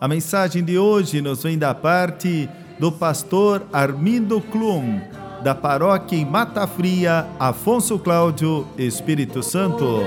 a mensagem de hoje nos vem da parte do pastor Armindo Klum, da paróquia em Mata Fria, Afonso Cláudio, Espírito Santo.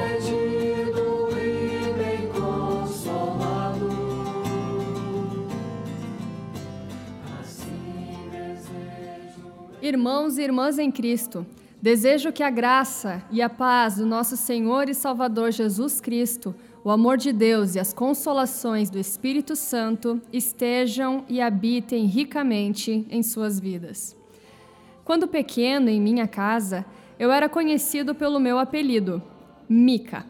Irmãos e irmãs em Cristo, desejo que a graça e a paz do nosso Senhor e Salvador Jesus Cristo o amor de Deus e as consolações do Espírito Santo estejam e habitem ricamente em suas vidas. Quando pequeno, em minha casa, eu era conhecido pelo meu apelido, Mica.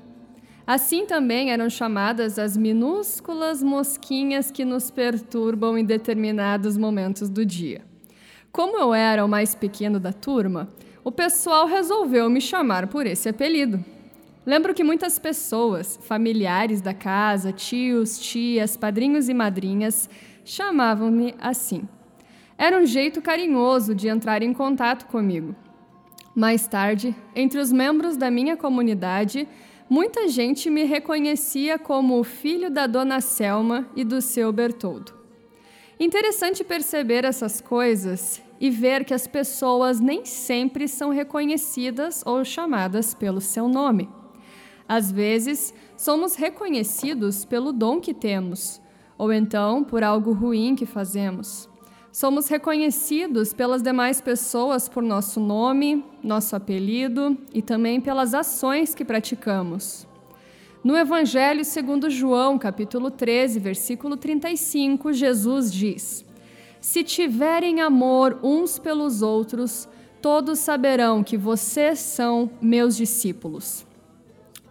Assim também eram chamadas as minúsculas mosquinhas que nos perturbam em determinados momentos do dia. Como eu era o mais pequeno da turma, o pessoal resolveu me chamar por esse apelido. Lembro que muitas pessoas, familiares da casa, tios, tias, padrinhos e madrinhas, chamavam-me assim. Era um jeito carinhoso de entrar em contato comigo. Mais tarde, entre os membros da minha comunidade, muita gente me reconhecia como o filho da dona Selma e do seu Bertoldo. Interessante perceber essas coisas e ver que as pessoas nem sempre são reconhecidas ou chamadas pelo seu nome. Às vezes, somos reconhecidos pelo dom que temos, ou então por algo ruim que fazemos. Somos reconhecidos pelas demais pessoas por nosso nome, nosso apelido e também pelas ações que praticamos. No Evangelho segundo João, capítulo 13, versículo 35, Jesus diz: Se tiverem amor uns pelos outros, todos saberão que vocês são meus discípulos.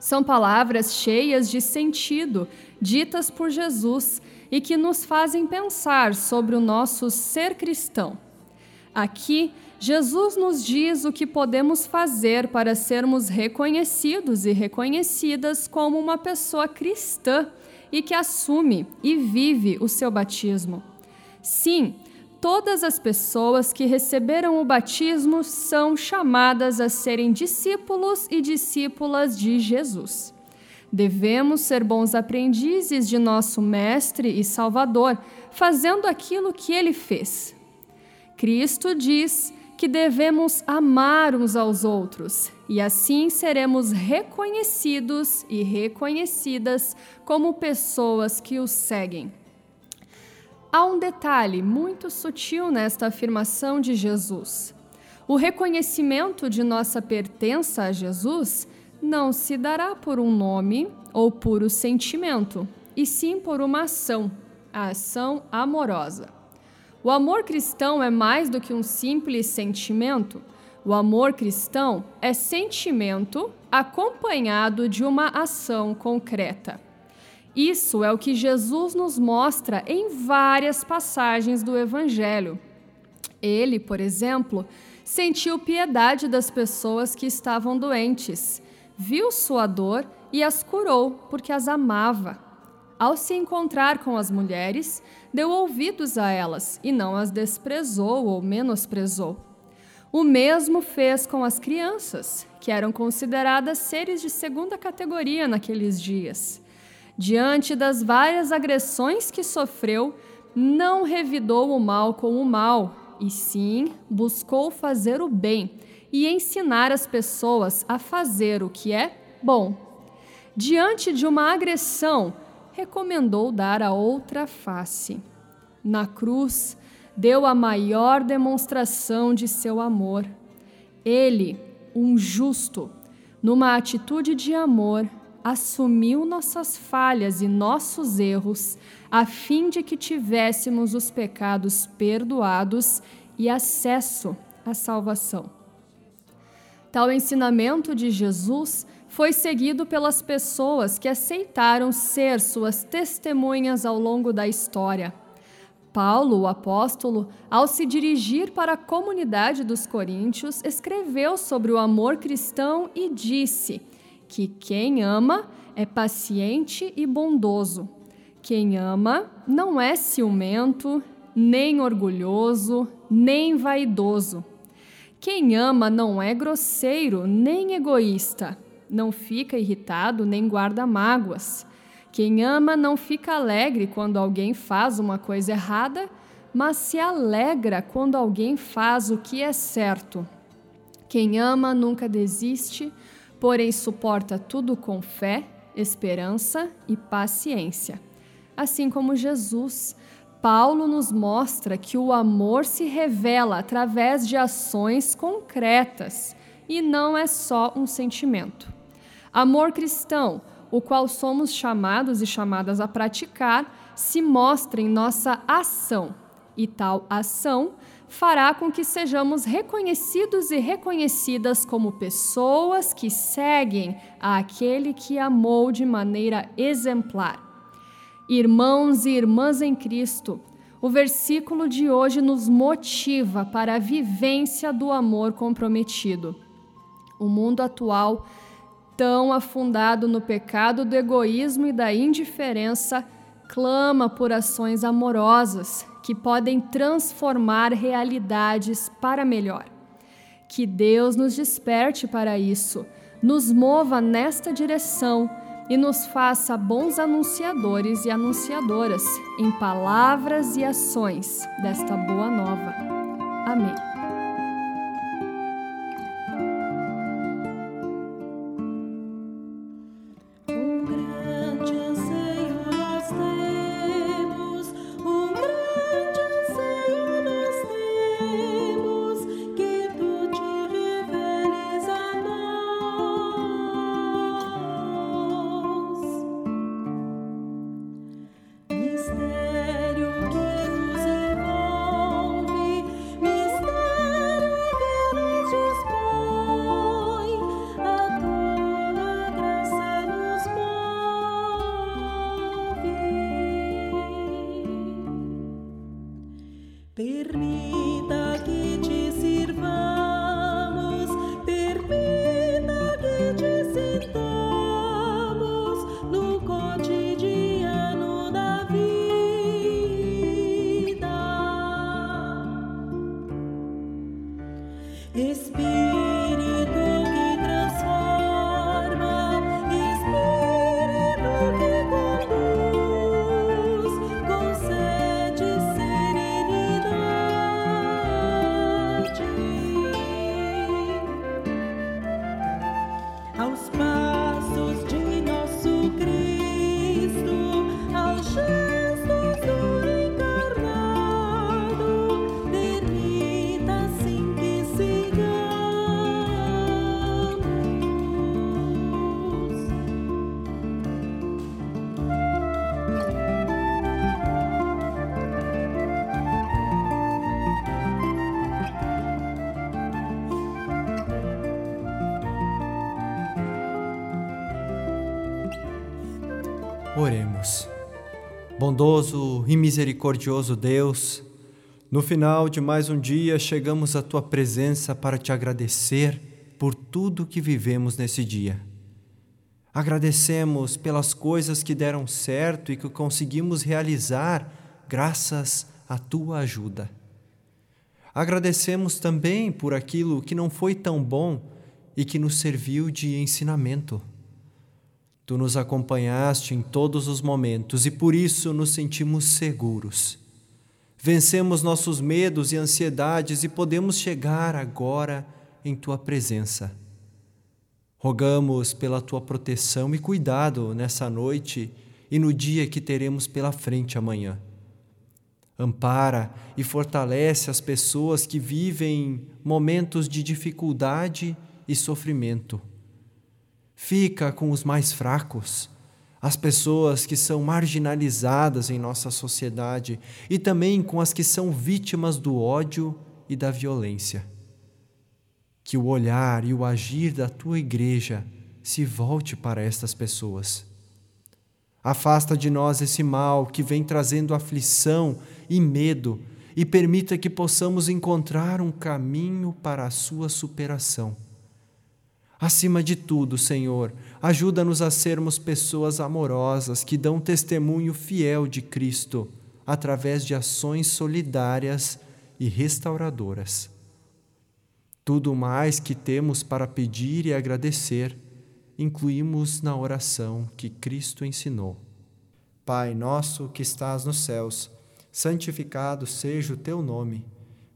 São palavras cheias de sentido, ditas por Jesus e que nos fazem pensar sobre o nosso ser cristão. Aqui, Jesus nos diz o que podemos fazer para sermos reconhecidos e reconhecidas como uma pessoa cristã e que assume e vive o seu batismo. Sim, todas as pessoas que receberam o batismo são chamadas a serem discípulos e discípulas de Jesus. Devemos ser bons aprendizes de nosso Mestre e Salvador, fazendo aquilo que ele fez. Cristo diz que devemos amar uns aos outros e assim seremos reconhecidos e reconhecidas como pessoas que o seguem. Há um detalhe muito sutil nesta afirmação de Jesus. O reconhecimento de nossa pertença a Jesus não se dará por um nome ou por um sentimento, e sim por uma ação, a ação amorosa. O amor cristão é mais do que um simples sentimento. O amor cristão é sentimento acompanhado de uma ação concreta. Isso é o que Jesus nos mostra em várias passagens do Evangelho. Ele, por exemplo, sentiu piedade das pessoas que estavam doentes, viu sua dor e as curou, porque as amava. Ao se encontrar com as mulheres, deu ouvidos a elas e não as desprezou ou menosprezou. O mesmo fez com as crianças, que eram consideradas seres de segunda categoria naqueles dias diante das várias agressões que sofreu, não revidou o mal com o mal, e sim buscou fazer o bem e ensinar as pessoas a fazer o que é bom. Diante de uma agressão, recomendou dar a outra face. Na cruz, deu a maior demonstração de seu amor. Ele, um justo, numa atitude de amor, assumiu nossas falhas e nossos erros, a fim de que tivéssemos os pecados perdoados e acesso à salvação. Tal ensinamento de Jesus foi seguido pelas pessoas que aceitaram ser suas testemunhas ao longo da história. Paulo, o apóstolo, ao se dirigir para a comunidade dos coríntios, escreveu sobre o amor cristão e disse que quem ama é paciente e bondoso. Quem ama não é ciumento, nem orgulhoso, nem vaidoso. Quem ama não é grosseiro, nem egoísta. Não fica irritado, nem guarda mágoas. Quem ama não fica alegre quando alguém faz uma coisa errada, mas se alegra quando alguém faz o que é certo. Quem ama nunca desiste, porém suporta tudo com fé, esperança e paciência. Assim como Jesus, Paulo nos mostra que o amor se revela através de ações concretas e não é só um sentimento. Amor cristão o qual somos chamados e chamadas a praticar, se mostra em nossa ação, e tal ação fará com que sejamos reconhecidos e reconhecidas como pessoas que seguem aquele que amou de maneira exemplar. Irmãos e irmãs em Cristo, o versículo de hoje nos motiva para a vivência do amor comprometido. O mundo atual tão afundado no pecado do egoísmo e da indiferença, clama por ações amorosas que podem transformar realidades para melhor. Que Deus nos desperte para isso, nos mova nesta direção e nos faça bons anunciadores e anunciadoras em palavras e ações desta boa nova. Amém. stay. Oremos. Bondoso e misericordioso Deus, no final de mais um dia chegamos à tua presença para te agradecer por tudo que vivemos nesse dia. Agradecemos pelas coisas que deram certo e que conseguimos realizar graças à tua ajuda. Agradecemos também por aquilo que não foi tão bom e que nos serviu de ensinamento. Tu nos acompanhaste em todos os momentos e por isso nos sentimos seguros. Vencemos nossos medos e ansiedades e podemos chegar agora em tua presença. Rogamos pela tua proteção e cuidado nessa noite e no dia que teremos pela frente amanhã. Ampara e fortalece as pessoas que vivem momentos de dificuldade e sofrimento Fica com os mais fracos, as pessoas que são marginalizadas em nossa sociedade e também com as que são vítimas do ódio e da violência. Que o olhar e o agir da tua igreja se volte para estas pessoas. Afasta de nós esse mal que vem trazendo aflição e medo e permita que possamos encontrar um caminho para a sua superação. Acima de tudo, Senhor, ajuda-nos a sermos pessoas amorosas que dão testemunho fiel de Cristo através de ações solidárias e restauradoras. Tudo mais que temos para pedir e agradecer incluímos na oração que Cristo ensinou. Pai nosso que estás nos céus, santificado seja o teu nome.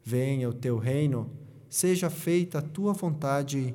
Venha o teu reino, seja feita a tua vontade,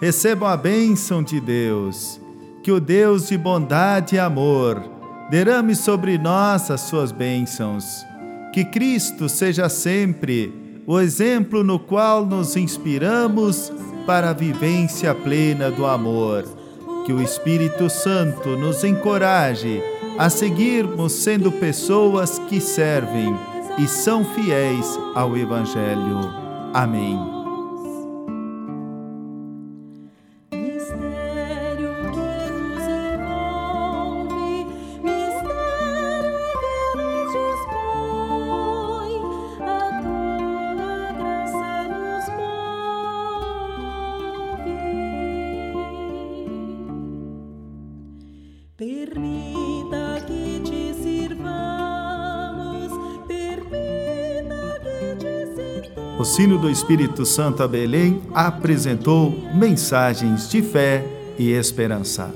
recebam a bênção de Deus. Que o Deus de bondade e amor derrame sobre nós as suas bênçãos. Que Cristo seja sempre o exemplo no qual nos inspiramos para a vivência plena do amor que o Espírito Santo nos encoraje a seguirmos sendo pessoas que servem e são fiéis ao Evangelho. Amém. Permita que te sirvamos, permita que te sirvamos. O sino do Espírito Santo a Belém apresentou mensagens de fé e esperança.